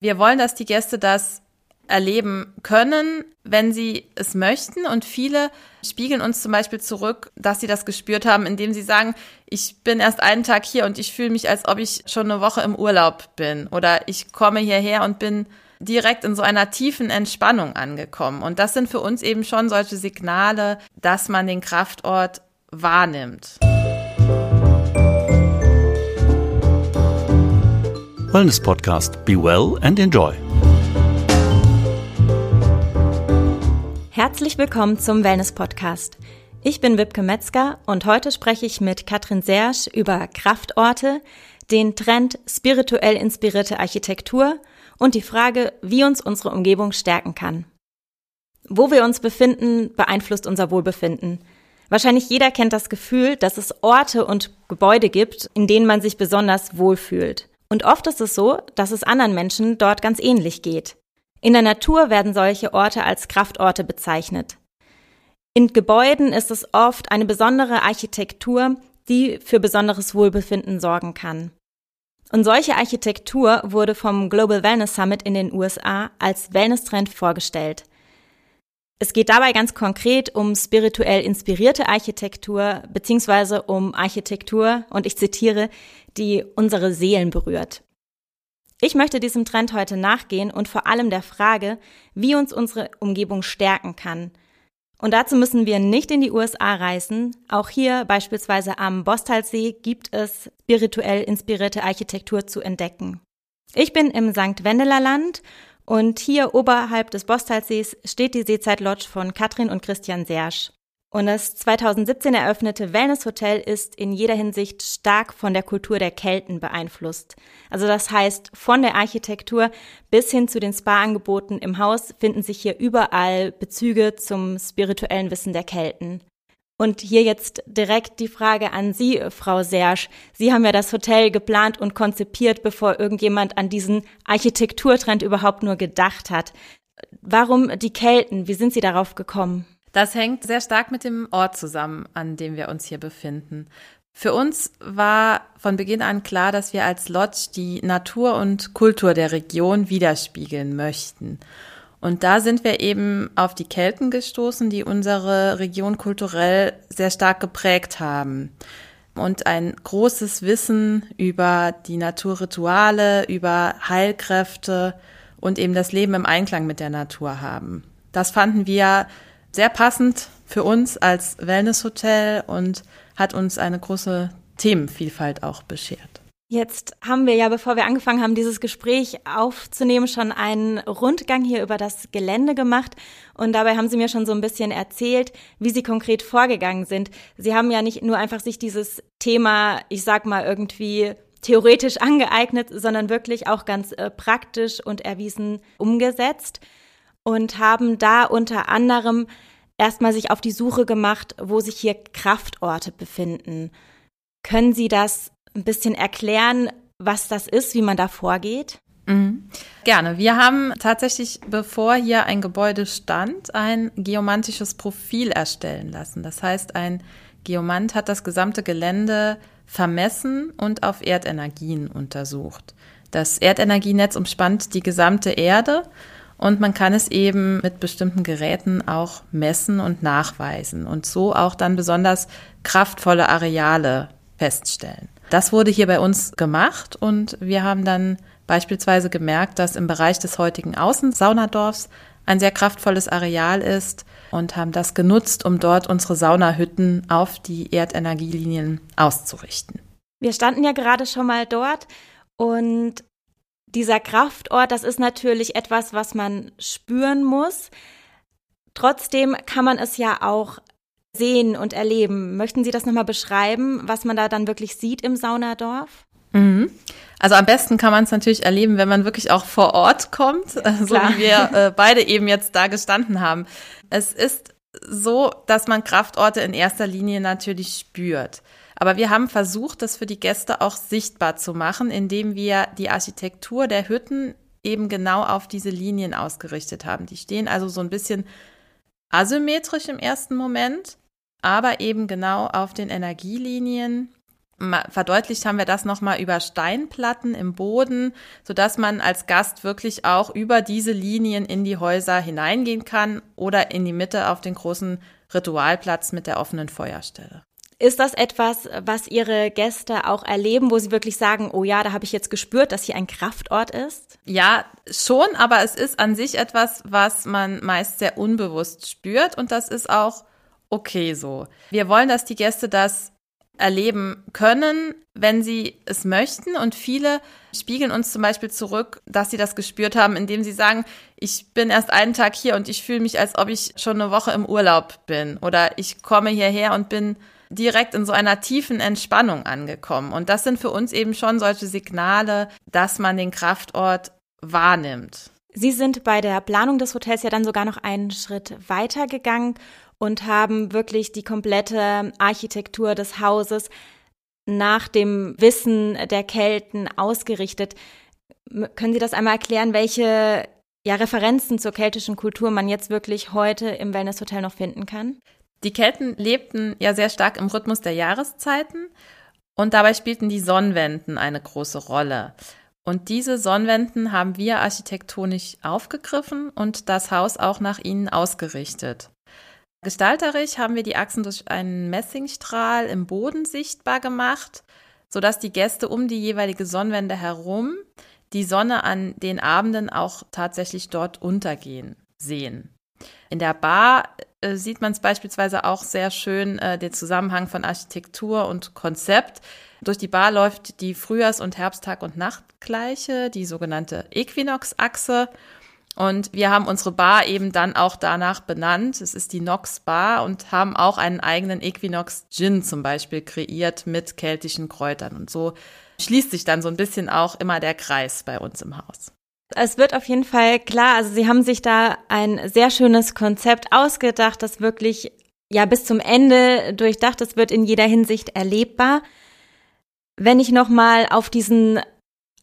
Wir wollen, dass die Gäste das erleben können, wenn sie es möchten. Und viele spiegeln uns zum Beispiel zurück, dass sie das gespürt haben, indem sie sagen, ich bin erst einen Tag hier und ich fühle mich, als ob ich schon eine Woche im Urlaub bin. Oder ich komme hierher und bin direkt in so einer tiefen Entspannung angekommen. Und das sind für uns eben schon solche Signale, dass man den Kraftort wahrnimmt. Wellness Podcast. Be well and enjoy. Herzlich willkommen zum Wellness Podcast. Ich bin Wipke Metzger und heute spreche ich mit Katrin Sersch über Kraftorte, den Trend spirituell inspirierte Architektur und die Frage, wie uns unsere Umgebung stärken kann. Wo wir uns befinden, beeinflusst unser Wohlbefinden. Wahrscheinlich jeder kennt das Gefühl, dass es Orte und Gebäude gibt, in denen man sich besonders wohlfühlt. Und oft ist es so, dass es anderen Menschen dort ganz ähnlich geht. In der Natur werden solche Orte als Kraftorte bezeichnet. In Gebäuden ist es oft eine besondere Architektur, die für besonderes Wohlbefinden sorgen kann. Und solche Architektur wurde vom Global Wellness Summit in den USA als Wellness-Trend vorgestellt. Es geht dabei ganz konkret um spirituell inspirierte Architektur beziehungsweise um Architektur, und ich zitiere, die unsere Seelen berührt. Ich möchte diesem Trend heute nachgehen und vor allem der Frage, wie uns unsere Umgebung stärken kann. Und dazu müssen wir nicht in die USA reisen. Auch hier beispielsweise am Bostalsee gibt es spirituell inspirierte Architektur zu entdecken. Ich bin im St. Wendeler Land und hier oberhalb des Bostalsees steht die Seezeit Lodge von Katrin und Christian Sersch. Und das 2017 eröffnete Wellness Hotel ist in jeder Hinsicht stark von der Kultur der Kelten beeinflusst. Also das heißt, von der Architektur bis hin zu den Spa-Angeboten im Haus finden sich hier überall Bezüge zum spirituellen Wissen der Kelten. Und hier jetzt direkt die Frage an Sie, Frau Sersch. Sie haben ja das Hotel geplant und konzipiert, bevor irgendjemand an diesen Architekturtrend überhaupt nur gedacht hat. Warum die Kelten? Wie sind Sie darauf gekommen? Das hängt sehr stark mit dem Ort zusammen, an dem wir uns hier befinden. Für uns war von Beginn an klar, dass wir als Lodge die Natur und Kultur der Region widerspiegeln möchten. Und da sind wir eben auf die Kelten gestoßen, die unsere Region kulturell sehr stark geprägt haben. Und ein großes Wissen über die Naturrituale, über Heilkräfte und eben das Leben im Einklang mit der Natur haben. Das fanden wir sehr passend für uns als Wellnesshotel und hat uns eine große Themenvielfalt auch beschert. Jetzt haben wir ja, bevor wir angefangen haben, dieses Gespräch aufzunehmen, schon einen Rundgang hier über das Gelände gemacht. Und dabei haben Sie mir schon so ein bisschen erzählt, wie Sie konkret vorgegangen sind. Sie haben ja nicht nur einfach sich dieses Thema, ich sag mal, irgendwie theoretisch angeeignet, sondern wirklich auch ganz äh, praktisch und erwiesen umgesetzt und haben da unter anderem erstmal sich auf die Suche gemacht, wo sich hier Kraftorte befinden. Können Sie das ein bisschen erklären, was das ist, wie man da vorgeht? Mhm. Gerne. Wir haben tatsächlich, bevor hier ein Gebäude stand, ein geomantisches Profil erstellen lassen. Das heißt, ein Geomant hat das gesamte Gelände vermessen und auf Erdenergien untersucht. Das Erdenergienetz umspannt die gesamte Erde und man kann es eben mit bestimmten Geräten auch messen und nachweisen und so auch dann besonders kraftvolle Areale feststellen. Das wurde hier bei uns gemacht und wir haben dann beispielsweise gemerkt, dass im Bereich des heutigen Außensaunadorfs ein sehr kraftvolles Areal ist und haben das genutzt, um dort unsere Saunahütten auf die Erdenergielinien auszurichten. Wir standen ja gerade schon mal dort und dieser Kraftort, das ist natürlich etwas, was man spüren muss. Trotzdem kann man es ja auch sehen und erleben. Möchten Sie das nochmal beschreiben, was man da dann wirklich sieht im Saunadorf? Mhm. Also am besten kann man es natürlich erleben, wenn man wirklich auch vor Ort kommt, so wie wir äh, beide eben jetzt da gestanden haben. Es ist so, dass man Kraftorte in erster Linie natürlich spürt. Aber wir haben versucht, das für die Gäste auch sichtbar zu machen, indem wir die Architektur der Hütten eben genau auf diese Linien ausgerichtet haben. Die stehen also so ein bisschen asymmetrisch im ersten Moment, aber eben genau auf den Energielinien verdeutlicht haben wir das nochmal über Steinplatten im Boden, sodass man als Gast wirklich auch über diese Linien in die Häuser hineingehen kann oder in die Mitte auf den großen Ritualplatz mit der offenen Feuerstelle. Ist das etwas, was Ihre Gäste auch erleben, wo Sie wirklich sagen, oh ja, da habe ich jetzt gespürt, dass hier ein Kraftort ist? Ja, schon, aber es ist an sich etwas, was man meist sehr unbewusst spürt und das ist auch okay so. Wir wollen, dass die Gäste das erleben können, wenn sie es möchten. Und viele spiegeln uns zum Beispiel zurück, dass sie das gespürt haben, indem sie sagen, ich bin erst einen Tag hier und ich fühle mich, als ob ich schon eine Woche im Urlaub bin. Oder ich komme hierher und bin direkt in so einer tiefen Entspannung angekommen. Und das sind für uns eben schon solche Signale, dass man den Kraftort wahrnimmt. Sie sind bei der Planung des Hotels ja dann sogar noch einen Schritt weiter gegangen und haben wirklich die komplette Architektur des Hauses nach dem Wissen der Kelten ausgerichtet. Können Sie das einmal erklären, welche ja, Referenzen zur keltischen Kultur man jetzt wirklich heute im Wellness-Hotel noch finden kann? Die Kelten lebten ja sehr stark im Rhythmus der Jahreszeiten und dabei spielten die Sonnenwenden eine große Rolle. Und diese Sonnenwenden haben wir architektonisch aufgegriffen und das Haus auch nach ihnen ausgerichtet. Gestalterisch haben wir die Achsen durch einen Messingstrahl im Boden sichtbar gemacht, sodass die Gäste um die jeweilige Sonnenwende herum die Sonne an den Abenden auch tatsächlich dort untergehen sehen. In der Bar äh, sieht man es beispielsweise auch sehr schön, äh, den Zusammenhang von Architektur und Konzept. Durch die Bar läuft die Frühjahrs- und Herbsttag- und Nachtgleiche, die sogenannte Äquinox-Achse. Und wir haben unsere Bar eben dann auch danach benannt. Es ist die Nox Bar und haben auch einen eigenen Equinox Gin zum Beispiel kreiert mit keltischen Kräutern. Und so schließt sich dann so ein bisschen auch immer der Kreis bei uns im Haus. Es wird auf jeden Fall klar, also Sie haben sich da ein sehr schönes Konzept ausgedacht, das wirklich ja bis zum Ende durchdacht, es wird in jeder Hinsicht erlebbar. Wenn ich nochmal auf diesen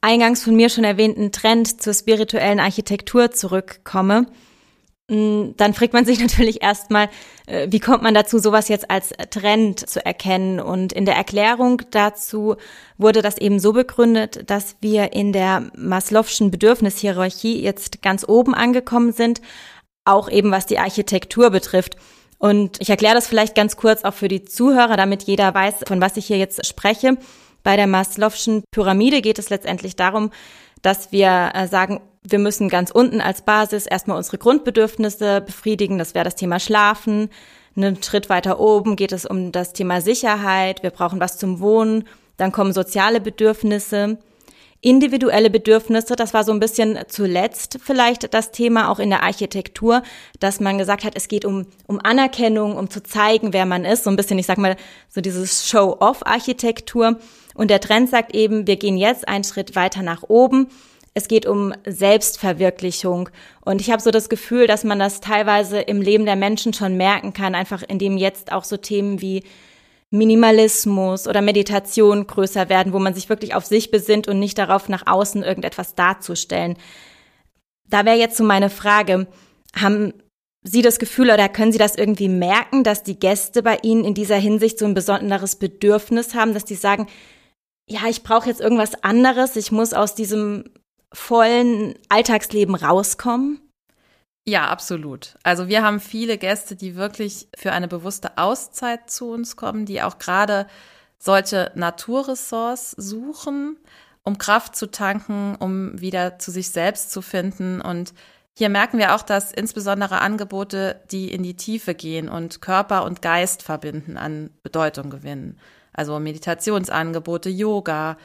eingangs von mir schon erwähnten Trend zur spirituellen Architektur zurückkomme, Mm, dann fragt man sich natürlich erstmal, äh, wie kommt man dazu, sowas jetzt als Trend zu erkennen? Und in der Erklärung dazu wurde das eben so begründet, dass wir in der Maslow'schen Bedürfnishierarchie jetzt ganz oben angekommen sind, auch eben was die Architektur betrifft. Und ich erkläre das vielleicht ganz kurz auch für die Zuhörer, damit jeder weiß, von was ich hier jetzt spreche. Bei der Maslow'schen Pyramide geht es letztendlich darum, dass wir äh, sagen, wir müssen ganz unten als Basis erstmal unsere Grundbedürfnisse befriedigen. Das wäre das Thema Schlafen. Einen Schritt weiter oben geht es um das Thema Sicherheit. Wir brauchen was zum Wohnen. Dann kommen soziale Bedürfnisse. Individuelle Bedürfnisse, das war so ein bisschen zuletzt vielleicht das Thema auch in der Architektur, dass man gesagt hat, es geht um, um Anerkennung, um zu zeigen, wer man ist, so ein bisschen, ich sag mal, so dieses Show-off-Architektur. Und der Trend sagt eben, wir gehen jetzt einen Schritt weiter nach oben es geht um Selbstverwirklichung. Und ich habe so das Gefühl, dass man das teilweise im Leben der Menschen schon merken kann, einfach indem jetzt auch so Themen wie Minimalismus oder Meditation größer werden, wo man sich wirklich auf sich besinnt und nicht darauf, nach außen irgendetwas darzustellen. Da wäre jetzt so meine Frage, haben Sie das Gefühl oder können Sie das irgendwie merken, dass die Gäste bei Ihnen in dieser Hinsicht so ein besonderes Bedürfnis haben, dass die sagen, ja, ich brauche jetzt irgendwas anderes, ich muss aus diesem vollen Alltagsleben rauskommen? Ja, absolut. Also wir haben viele Gäste, die wirklich für eine bewusste Auszeit zu uns kommen, die auch gerade solche Naturressorts suchen, um Kraft zu tanken, um wieder zu sich selbst zu finden. Und hier merken wir auch, dass insbesondere Angebote, die in die Tiefe gehen und Körper und Geist verbinden, an Bedeutung gewinnen. Also Meditationsangebote, Yoga,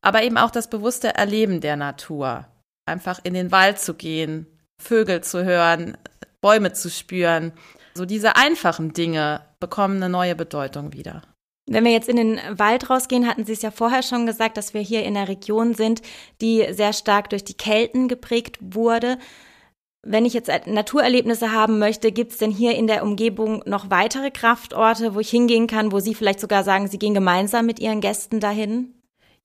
aber eben auch das bewusste Erleben der Natur. Einfach in den Wald zu gehen, Vögel zu hören, Bäume zu spüren. So diese einfachen Dinge bekommen eine neue Bedeutung wieder. Wenn wir jetzt in den Wald rausgehen, hatten Sie es ja vorher schon gesagt, dass wir hier in einer Region sind, die sehr stark durch die Kelten geprägt wurde. Wenn ich jetzt Naturerlebnisse haben möchte, gibt es denn hier in der Umgebung noch weitere Kraftorte, wo ich hingehen kann, wo Sie vielleicht sogar sagen, Sie gehen gemeinsam mit Ihren Gästen dahin?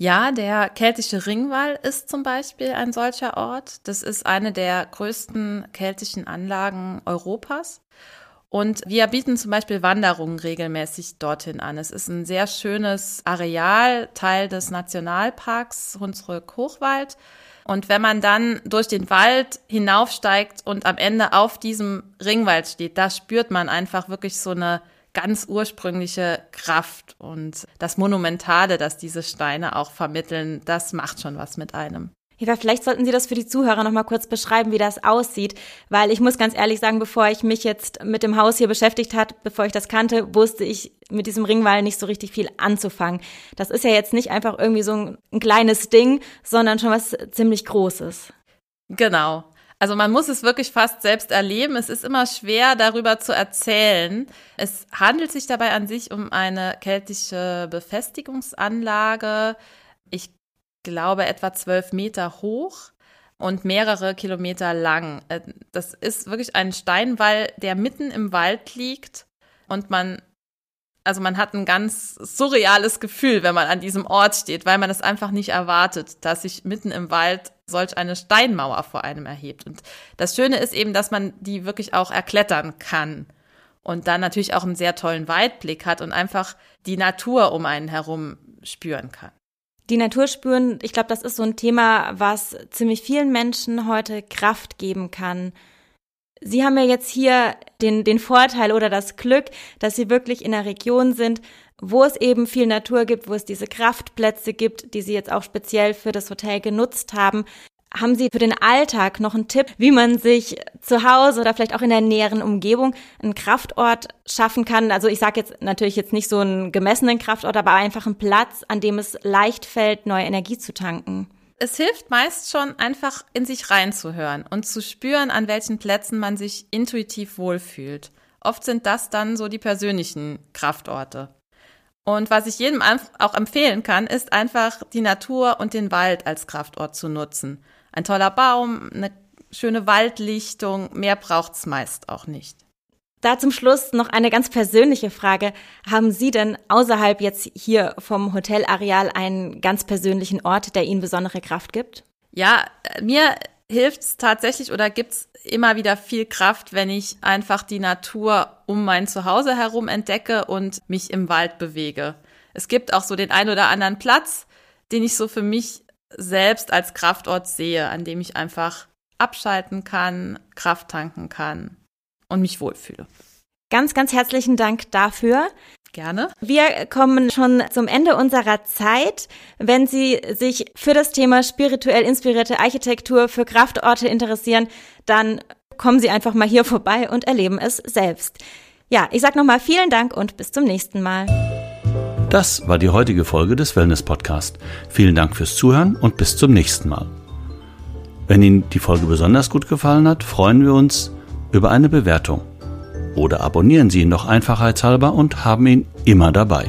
Ja, der keltische Ringwall ist zum Beispiel ein solcher Ort. Das ist eine der größten keltischen Anlagen Europas. Und wir bieten zum Beispiel Wanderungen regelmäßig dorthin an. Es ist ein sehr schönes Areal, Teil des Nationalparks Hunsrück-Hochwald. Und wenn man dann durch den Wald hinaufsteigt und am Ende auf diesem Ringwald steht, da spürt man einfach wirklich so eine ganz ursprüngliche Kraft und das Monumentale, das diese Steine auch vermitteln, das macht schon was mit einem. Eva, vielleicht sollten Sie das für die Zuhörer noch mal kurz beschreiben, wie das aussieht, weil ich muss ganz ehrlich sagen, bevor ich mich jetzt mit dem Haus hier beschäftigt hat, bevor ich das kannte, wusste ich mit diesem Ringwall nicht so richtig viel anzufangen. Das ist ja jetzt nicht einfach irgendwie so ein, ein kleines Ding, sondern schon was ziemlich Großes. Genau. Also man muss es wirklich fast selbst erleben. Es ist immer schwer, darüber zu erzählen. Es handelt sich dabei an sich um eine keltische Befestigungsanlage. Ich glaube, etwa zwölf Meter hoch und mehrere Kilometer lang. Äh, das ist wirklich ein Steinwall, der mitten im Wald liegt und man, also man hat ein ganz surreales Gefühl, wenn man an diesem Ort steht, weil man es einfach nicht erwartet, dass sich mitten im Wald solch eine Steinmauer vor einem erhebt. Und das Schöne ist eben, dass man die wirklich auch erklettern kann und dann natürlich auch einen sehr tollen Weitblick hat und einfach die Natur um einen herum spüren kann. Die Natur spüren, ich glaube, das ist so ein Thema, was ziemlich vielen Menschen heute Kraft geben kann. Sie haben ja jetzt hier den, den Vorteil oder das Glück, dass Sie wirklich in einer Region sind, wo es eben viel Natur gibt, wo es diese Kraftplätze gibt, die Sie jetzt auch speziell für das Hotel genutzt haben. Haben Sie für den Alltag noch einen Tipp, wie man sich zu Hause oder vielleicht auch in der näheren Umgebung einen Kraftort schaffen kann? Also ich sage jetzt natürlich jetzt nicht so einen gemessenen Kraftort, aber einfach einen Platz, an dem es leicht fällt, neue Energie zu tanken. Es hilft meist schon einfach in sich reinzuhören und zu spüren, an welchen Plätzen man sich intuitiv wohlfühlt. Oft sind das dann so die persönlichen Kraftorte. Und was ich jedem auch empfehlen kann, ist einfach die Natur und den Wald als Kraftort zu nutzen ein toller Baum, eine schöne Waldlichtung, mehr braucht's meist auch nicht. Da zum Schluss noch eine ganz persönliche Frage. Haben Sie denn außerhalb jetzt hier vom Hotelareal einen ganz persönlichen Ort, der Ihnen besondere Kraft gibt? Ja, mir hilft's tatsächlich oder gibt's immer wieder viel Kraft, wenn ich einfach die Natur um mein Zuhause herum entdecke und mich im Wald bewege. Es gibt auch so den ein oder anderen Platz, den ich so für mich selbst als Kraftort sehe, an dem ich einfach abschalten kann, Kraft tanken kann und mich wohlfühle. Ganz, ganz herzlichen Dank dafür. Gerne. Wir kommen schon zum Ende unserer Zeit. Wenn Sie sich für das Thema spirituell inspirierte Architektur für Kraftorte interessieren, dann kommen Sie einfach mal hier vorbei und erleben es selbst. Ja, ich sage nochmal vielen Dank und bis zum nächsten Mal. Das war die heutige Folge des Wellness Podcast. Vielen Dank fürs Zuhören und bis zum nächsten Mal. Wenn Ihnen die Folge besonders gut gefallen hat, freuen wir uns über eine Bewertung. Oder abonnieren Sie ihn noch einfachheitshalber und haben ihn immer dabei.